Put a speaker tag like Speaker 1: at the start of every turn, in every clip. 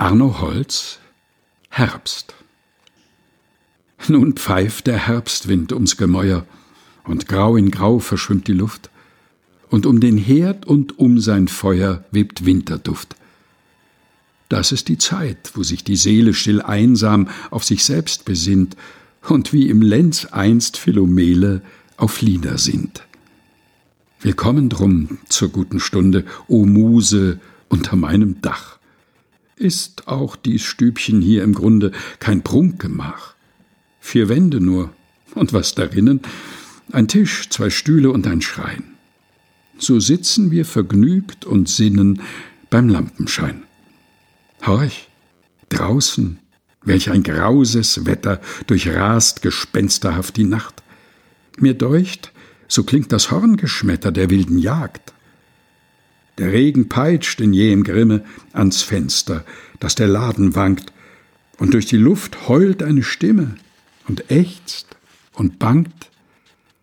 Speaker 1: Arno Holz Herbst Nun pfeift der Herbstwind ums Gemäuer, und grau in grau verschwimmt die Luft, und um den Herd und um sein Feuer webt Winterduft. Das ist die Zeit, wo sich die Seele still einsam auf sich selbst besinnt und wie im Lenz einst Philomele auf Lieder sinnt. Willkommen drum zur guten Stunde, o Muse unter meinem Dach ist auch dies Stübchen hier im Grunde kein Prunkgemach. Vier Wände nur, und was darinnen? Ein Tisch, zwei Stühle und ein Schrein. So sitzen wir vergnügt und sinnen beim Lampenschein. Horch, draußen, welch ein grauses Wetter durchrast gespensterhaft die Nacht. Mir deucht, so klingt das Horngeschmetter der wilden Jagd. Der Regen peitscht in jähem Grimme ans Fenster, dass der Laden wankt, und durch die Luft heult eine Stimme und ächzt und bangt.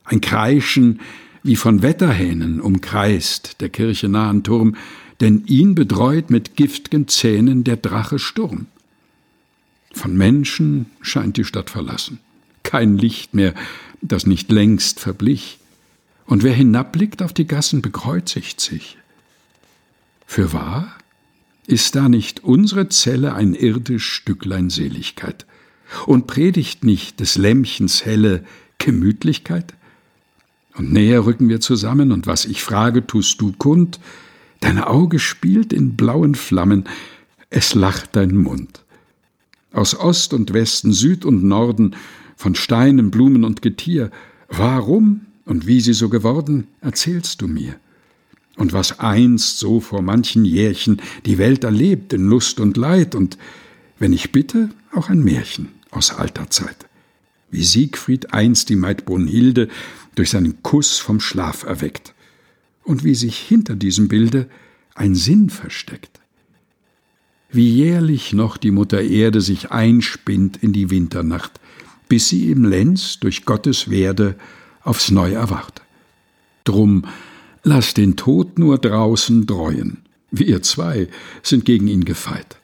Speaker 1: Ein Kreischen wie von Wetterhähnen umkreist der Kirche nahen Turm, denn ihn bedreut mit giftgen Zähnen der Drache Sturm. Von Menschen scheint die Stadt verlassen, kein Licht mehr, das nicht längst verblich, und wer hinabblickt auf die Gassen, bekreuzigt sich. Fürwahr? Ist da nicht unsere Zelle ein irdisch Stücklein Seligkeit? Und predigt nicht des Lämmchens helle Gemütlichkeit? Und näher rücken wir zusammen, und was ich frage, tust du kund. Dein Auge spielt in blauen Flammen, es lacht dein Mund. Aus Ost und Westen, Süd und Norden, von Steinen, Blumen und Getier, warum und wie sie so geworden, erzählst du mir und was einst so vor manchen Jährchen die Welt erlebt in Lust und Leid und, wenn ich bitte, auch ein Märchen aus alter Zeit. Wie Siegfried einst die Maid Brunhilde durch seinen Kuss vom Schlaf erweckt und wie sich hinter diesem Bilde ein Sinn versteckt. Wie jährlich noch die Mutter Erde sich einspinnt in die Winternacht, bis sie im Lenz durch Gottes Werde aufs Neu erwacht. Drum Lass den Tod nur draußen dreuen. Wir zwei sind gegen ihn gefeit.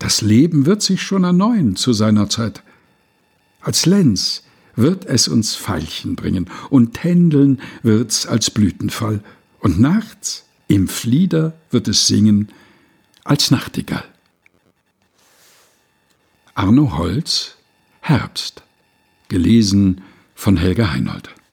Speaker 1: Das Leben wird sich schon erneuern zu seiner Zeit. Als Lenz wird es uns Veilchen bringen, und tändeln wird's als Blütenfall, und nachts im Flieder wird es singen als Nachtigall. Arno Holz Herbst gelesen von Helga Heinold